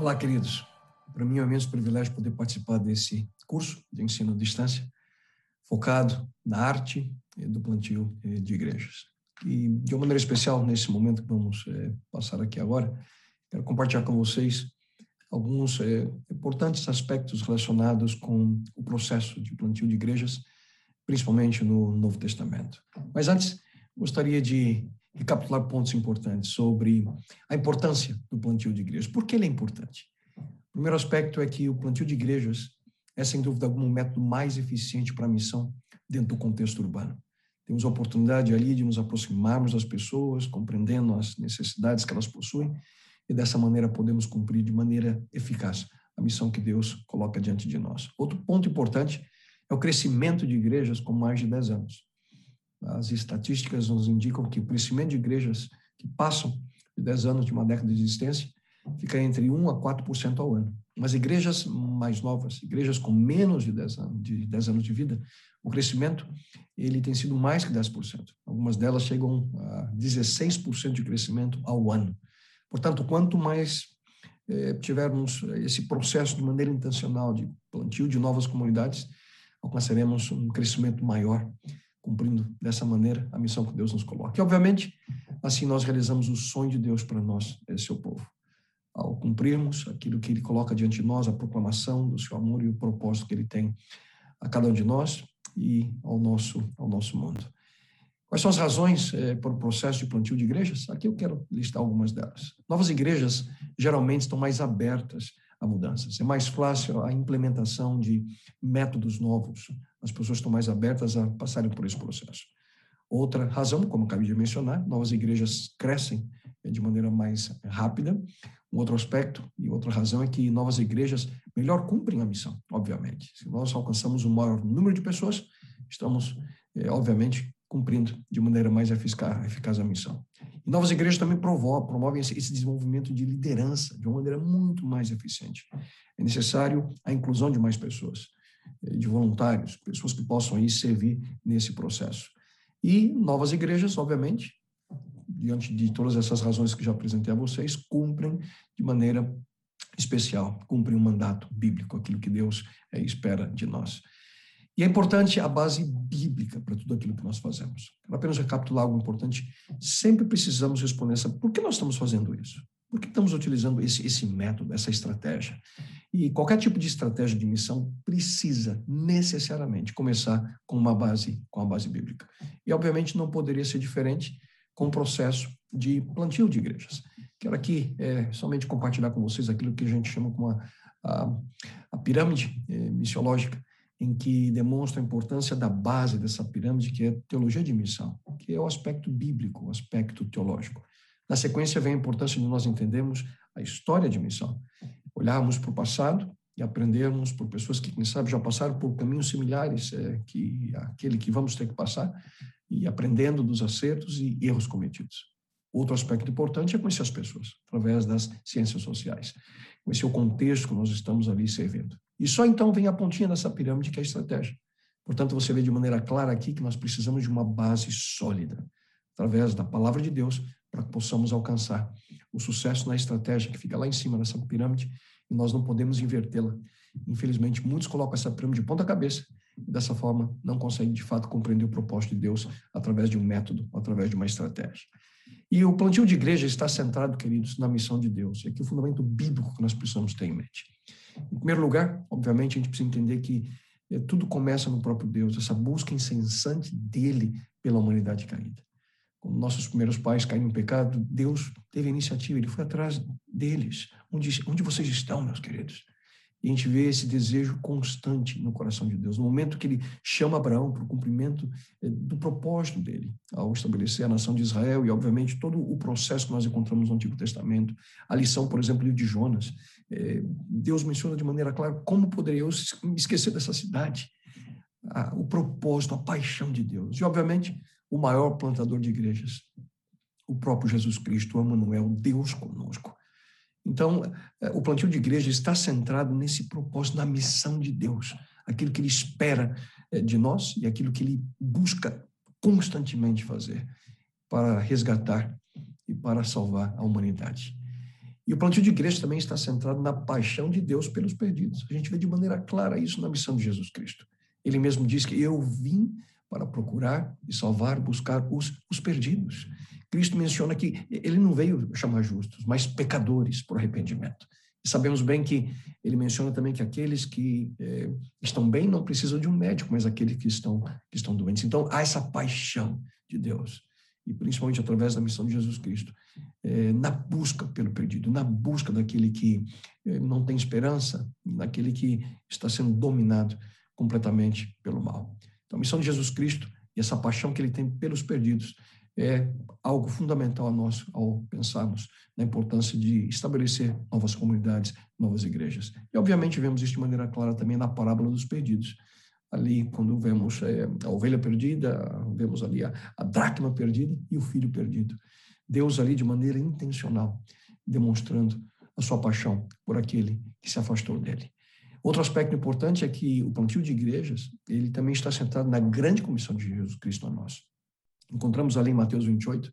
Olá, queridos. Para mim é um imenso privilégio poder participar desse curso de ensino à distância, focado na arte do plantio eh, de igrejas. E, de uma maneira especial, nesse momento que vamos é, passar aqui agora, quero compartilhar com vocês alguns é, importantes aspectos relacionados com o processo de plantio de igrejas, principalmente no Novo Testamento. Mas antes, gostaria de recapitular pontos importantes sobre a importância do plantio de igrejas. Por que ele é importante? O primeiro aspecto é que o plantio de igrejas é, sem dúvida alguma, um método mais eficiente para a missão dentro do contexto urbano. Temos a oportunidade ali de nos aproximarmos das pessoas, compreendendo as necessidades que elas possuem, e dessa maneira podemos cumprir de maneira eficaz a missão que Deus coloca diante de nós. Outro ponto importante é o crescimento de igrejas com mais de 10 anos. As estatísticas nos indicam que o crescimento de igrejas que passam de 10 anos de uma década de existência fica entre 1 a 4% ao ano. Mas igrejas mais novas, igrejas com menos de 10 anos de, 10 anos de vida, o crescimento ele tem sido mais que 10%. Algumas delas chegam a 16% de crescimento ao ano. Portanto, quanto mais eh, tivermos esse processo de maneira intencional de plantio de novas comunidades, alcançaremos um crescimento maior cumprindo dessa maneira a missão que Deus nos coloca. E, obviamente, assim nós realizamos o sonho de Deus para nós, seu povo. Ao cumprirmos aquilo que Ele coloca diante de nós, a proclamação do seu amor e o propósito que Ele tem a cada um de nós e ao nosso, ao nosso mundo. Quais são as razões eh, para o processo de plantio de igrejas? Aqui eu quero listar algumas delas. Novas igrejas geralmente estão mais abertas a mudanças. É mais fácil a implementação de métodos novos. As pessoas estão mais abertas a passarem por esse processo. Outra razão, como acabei de mencionar, novas igrejas crescem de maneira mais rápida. Um outro aspecto e outra razão é que novas igrejas melhor cumprem a missão, obviamente. Se nós alcançamos um maior número de pessoas, estamos, é, obviamente, cumprindo de maneira mais eficaz, eficaz a missão. E novas igrejas também promovem, promovem esse, desenvolvimento de liderança de uma maneira muito mais eficiente. É necessário a inclusão de mais pessoas, de voluntários, pessoas que possam aí servir nesse processo. E novas igrejas, obviamente, diante de todas essas razões que já apresentei a vocês, cumprem de maneira especial, cumprem um mandato bíblico, aquilo que Deus é, espera de nós. E é importante a base bíblica para tudo aquilo que nós fazemos. Quero apenas recapitular algo importante. Sempre precisamos responder essa: por que nós estamos fazendo isso? Por que estamos utilizando esse, esse método, essa estratégia? E qualquer tipo de estratégia de missão precisa necessariamente começar com uma base, com a base bíblica. E obviamente não poderia ser diferente com o processo de plantio de igrejas. Quero aqui é, somente compartilhar com vocês aquilo que a gente chama como a, a, a pirâmide é, missiológica em que demonstra a importância da base dessa pirâmide, que é teologia de missão, que é o aspecto bíblico, o aspecto teológico. Na sequência vem a importância de nós entendermos a história de missão, olharmos para o passado e aprendermos por pessoas que, quem sabe, já passaram por caminhos similares é, que aquele que vamos ter que passar, e aprendendo dos acertos e erros cometidos. Outro aspecto importante é conhecer as pessoas, através das ciências sociais, conhecer o contexto que nós estamos ali servindo. E só então vem a pontinha dessa pirâmide que é a estratégia. Portanto, você vê de maneira clara aqui que nós precisamos de uma base sólida, através da palavra de Deus, para que possamos alcançar o sucesso na estratégia que fica lá em cima dessa pirâmide e nós não podemos invertê-la. Infelizmente, muitos colocam essa pirâmide de ponta cabeça e dessa forma não conseguem de fato compreender o propósito de Deus através de um método, através de uma estratégia. E o plantio de igreja está centrado, queridos, na missão de Deus. E aqui o fundamento bíblico que nós precisamos ter em mente. Em primeiro lugar, obviamente, a gente precisa entender que é, tudo começa no próprio Deus, essa busca incessante dele pela humanidade caída. Como nossos primeiros pais caíram no pecado, Deus teve a iniciativa, ele foi atrás deles. Onde, onde vocês estão, meus queridos? E a gente vê esse desejo constante no coração de Deus. No momento que ele chama Abraão para o cumprimento eh, do propósito dele, ao estabelecer a nação de Israel, e obviamente todo o processo que nós encontramos no Antigo Testamento, a lição, por exemplo, de Jonas, eh, Deus menciona de maneira clara como poderia eu me esquecer dessa cidade. O propósito, a paixão de Deus. E, obviamente, o maior plantador de igrejas, o próprio Jesus Cristo, o Emmanuel, Deus conosco. Então, é, o plantio de igreja está centrado nesse propósito, na missão de Deus, aquilo que Ele espera é, de nós e aquilo que Ele busca constantemente fazer para resgatar e para salvar a humanidade. E o plantio de igreja também está centrado na paixão de Deus pelos perdidos. A gente vê de maneira clara isso na missão de Jesus Cristo. Ele mesmo diz que eu vim para procurar e salvar, buscar os, os perdidos. Cristo menciona que ele não veio chamar justos, mas pecadores por arrependimento. E sabemos bem que ele menciona também que aqueles que eh, estão bem não precisam de um médico, mas aqueles que estão, que estão doentes. Então, há essa paixão de Deus, e principalmente através da missão de Jesus Cristo, eh, na busca pelo perdido, na busca daquele que eh, não tem esperança, daquele que está sendo dominado completamente pelo mal. Então, a missão de Jesus Cristo e essa paixão que ele tem pelos perdidos é algo fundamental a nós ao pensarmos na importância de estabelecer novas comunidades, novas igrejas. E, obviamente, vemos isso de maneira clara também na parábola dos perdidos. Ali, quando vemos é, a ovelha perdida, vemos ali a, a dracma perdida e o filho perdido. Deus ali, de maneira intencional, demonstrando a sua paixão por aquele que se afastou dele. Outro aspecto importante é que o plantio de igrejas, ele também está sentado na grande comissão de Jesus Cristo a nós. Encontramos ali em Mateus 28,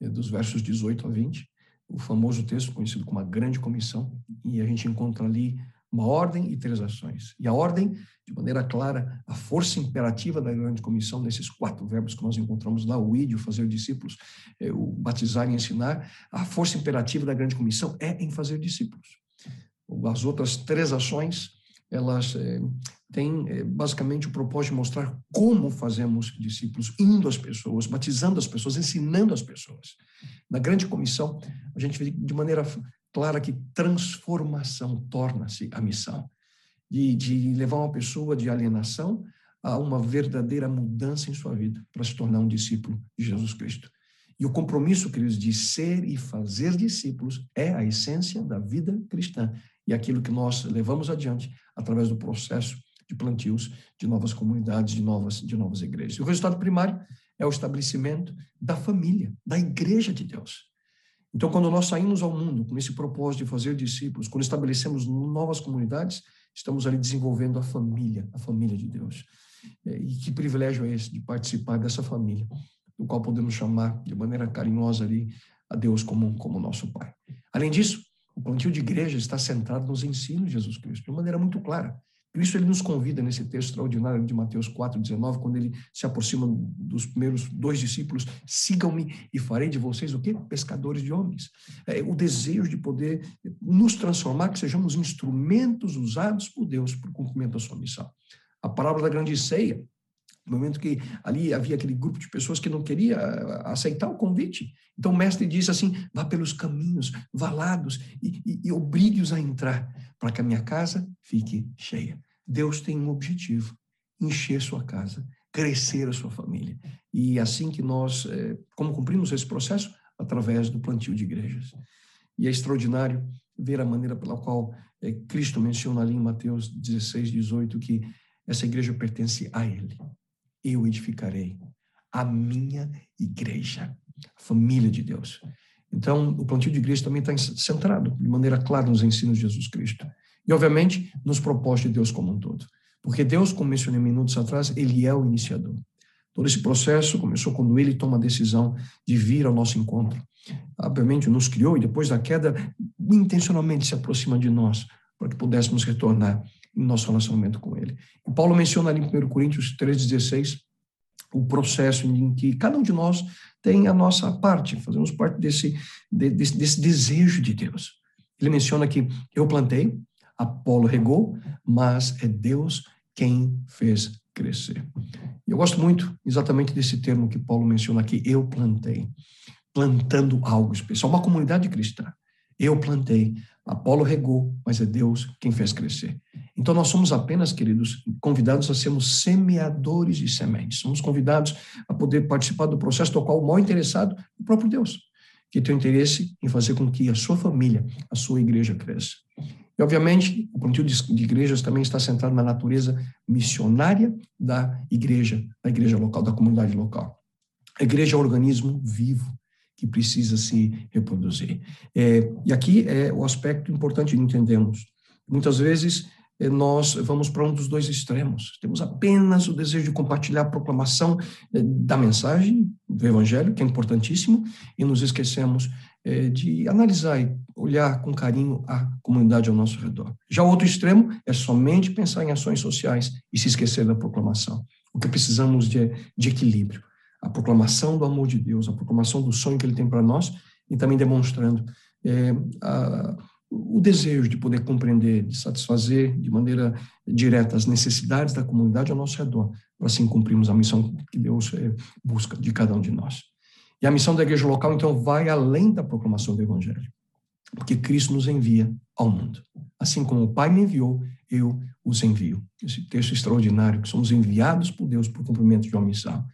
eh, dos versos 18 a 20, o famoso texto conhecido como a grande comissão, e a gente encontra ali uma ordem e três ações. E a ordem, de maneira clara, a força imperativa da grande comissão, nesses quatro verbos que nós encontramos lá, o ídio, fazer discípulos, eh, o batizar e ensinar, a força imperativa da grande comissão é em fazer discípulos. As outras três ações elas é, têm é, basicamente o propósito de mostrar como fazemos discípulos, indo às pessoas, batizando as pessoas, ensinando as pessoas. Na grande comissão, a gente vê de maneira clara que transformação torna-se a missão, de, de levar uma pessoa de alienação a uma verdadeira mudança em sua vida, para se tornar um discípulo de Jesus Cristo. E o compromisso, queridos, de ser e fazer discípulos é a essência da vida cristã e aquilo que nós levamos adiante através do processo de plantios de novas comunidades, de novas, de novas igrejas. E o resultado primário é o estabelecimento da família, da igreja de Deus. Então, quando nós saímos ao mundo com esse propósito de fazer discípulos, quando estabelecemos novas comunidades, estamos ali desenvolvendo a família, a família de Deus. E que privilégio é esse de participar dessa família, do qual podemos chamar de maneira carinhosa ali a Deus como, como nosso Pai. Além disso, o plantio de igreja está centrado nos ensinos de Jesus Cristo, de maneira muito clara. Por isso ele nos convida nesse texto extraordinário de Mateus 4:19, quando ele se aproxima dos primeiros dois discípulos, sigam-me e farei de vocês o quê? Pescadores de homens. É o desejo de poder nos transformar, que sejamos instrumentos usados por Deus para o cumprimento da sua missão. A palavra da grande ceia no momento que ali havia aquele grupo de pessoas que não queria eh, aceitar o convite. Então o mestre disse assim: vá pelos caminhos valados e, e, e obrigue-os a entrar, para que a minha casa fique cheia. Deus tem um objetivo: encher sua casa, crescer a sua família. E assim que nós, eh, como cumprimos esse processo? Através do plantio de igrejas. E é extraordinário ver a maneira pela qual eh, Cristo menciona ali em Mateus 16, 18, que essa igreja pertence a Ele eu edificarei a minha igreja, a família de Deus. Então, o plantio de igreja também está centrado de maneira clara nos ensinos de Jesus Cristo. E, obviamente, nos propósitos de Deus como um todo. Porque Deus, como mencionei minutos atrás, ele é o iniciador. Todo esse processo começou quando ele toma a decisão de vir ao nosso encontro. Obviamente, nos criou e depois da queda, intencionalmente se aproxima de nós para que pudéssemos retornar em nosso relacionamento com Ele. E Paulo menciona ali em 1 Coríntios 3,16 o processo em que cada um de nós tem a nossa parte, fazemos parte desse, desse, desse desejo de Deus. Ele menciona que eu plantei, Apolo regou, mas é Deus quem fez crescer. Eu gosto muito exatamente desse termo que Paulo menciona aqui, eu plantei, plantando algo especial, uma comunidade cristã. Eu plantei, Apolo regou, mas é Deus quem fez crescer. Então nós somos apenas, queridos, convidados a sermos semeadores de sementes. Somos convidados a poder participar do processo do qual o maior interessado é o próprio Deus, que tem interesse em fazer com que a sua família, a sua igreja cresça. E, obviamente, o plantio de igrejas também está centrado na natureza missionária da igreja, da igreja local, da comunidade local. A igreja é um organismo vivo, que precisa se reproduzir. É, e aqui é o aspecto importante de entendermos. Muitas vezes nós vamos para um dos dois extremos. Temos apenas o desejo de compartilhar a proclamação é, da mensagem do Evangelho, que é importantíssimo, e nos esquecemos é, de analisar e olhar com carinho a comunidade ao nosso redor. Já o outro extremo é somente pensar em ações sociais e se esquecer da proclamação. O que precisamos de, de equilíbrio. A proclamação do amor de Deus, a proclamação do sonho que Ele tem para nós e também demonstrando é, a, o desejo de poder compreender, de satisfazer de maneira direta as necessidades da comunidade ao nosso redor, para assim cumprirmos a missão que Deus é, busca de cada um de nós. E a missão da igreja local, então, vai além da proclamação do Evangelho, porque Cristo nos envia ao mundo. Assim como o Pai me enviou, eu os envio. Esse texto extraordinário, que somos enviados por Deus para o cumprimento de uma missão.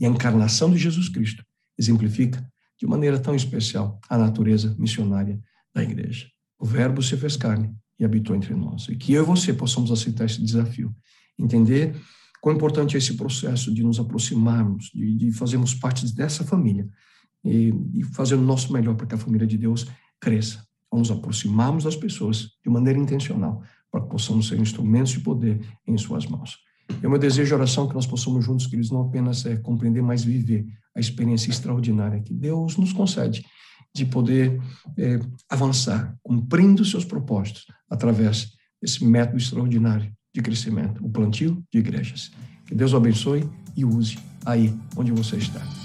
E a encarnação de Jesus Cristo exemplifica de maneira tão especial a natureza missionária da igreja. O Verbo se fez carne e habitou entre nós. E que eu e você possamos aceitar esse desafio, entender quão importante é esse processo de nos aproximarmos, de, de fazermos parte dessa família e, e fazer o nosso melhor para que a família de Deus cresça. Vamos aproximarmos das pessoas de maneira intencional, para que possamos ser instrumentos de poder em suas mãos. É o meu desejo de oração que nós possamos juntos, queridos, não apenas é, compreender, mas viver a experiência extraordinária que Deus nos concede de poder é, avançar, cumprindo seus propósitos através desse método extraordinário de crescimento, o plantio de igrejas. Que Deus o abençoe e use aí onde você está.